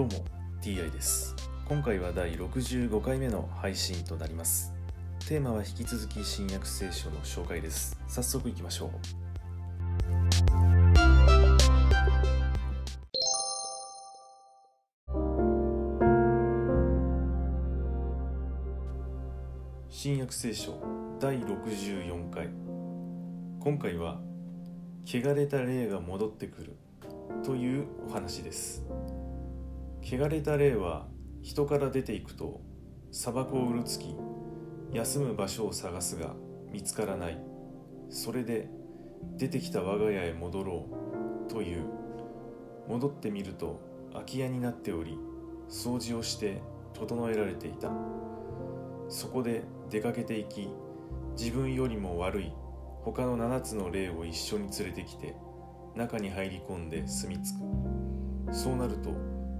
どうも TI です。今回は第65回目の配信となります。テーマは引き続き新約聖書の紹介です。早速いきましょう。新約聖書第64回。今回は汚れた霊が戻ってくるというお話です。汚れた霊は人から出ていくと砂漠をうるつき休む場所を探すが見つからない。それで出てきた我が家へ戻ろうという。戻ってみると空き家になっており掃除をして整えられていた。そこで出かけていき自分よりも悪い他の7つの霊を一緒に連れてきて中に入り込んで住み着く。そうなると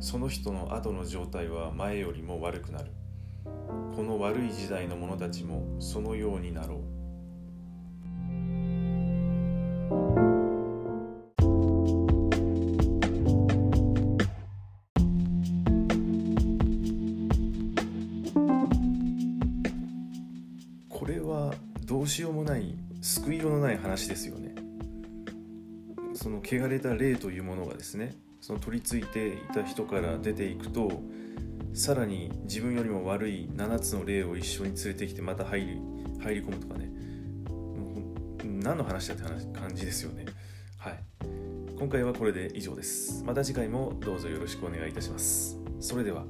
その人の後の状態は前よりも悪くなる。この悪い時代の者たちもそのようになろう。これはどうしようもない救いようのない話ですよね。その汚れた霊というものがですねその取り付いていた人から出ていくとさらに自分よりも悪い7つの霊を一緒に連れてきてまた入り入り込むとかね。何の話だって話感じですよね。はい。今回はこれで以上です。また次回もどうぞよろしくお願いいたします。それでは。